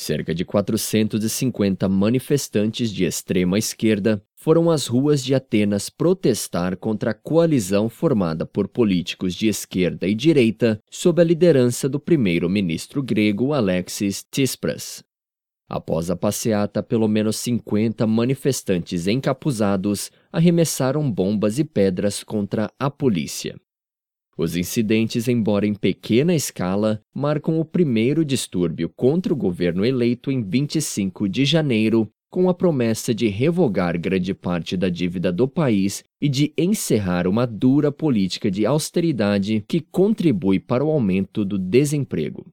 cerca de 450 manifestantes de extrema esquerda foram às ruas de Atenas protestar contra a coalizão formada por políticos de esquerda e direita sob a liderança do primeiro-ministro grego Alexis Tsipras. Após a passeata, pelo menos 50 manifestantes encapuzados arremessaram bombas e pedras contra a polícia. Os incidentes, embora em pequena escala, marcam o primeiro distúrbio contra o governo eleito em 25 de janeiro, com a promessa de revogar grande parte da dívida do país e de encerrar uma dura política de austeridade que contribui para o aumento do desemprego.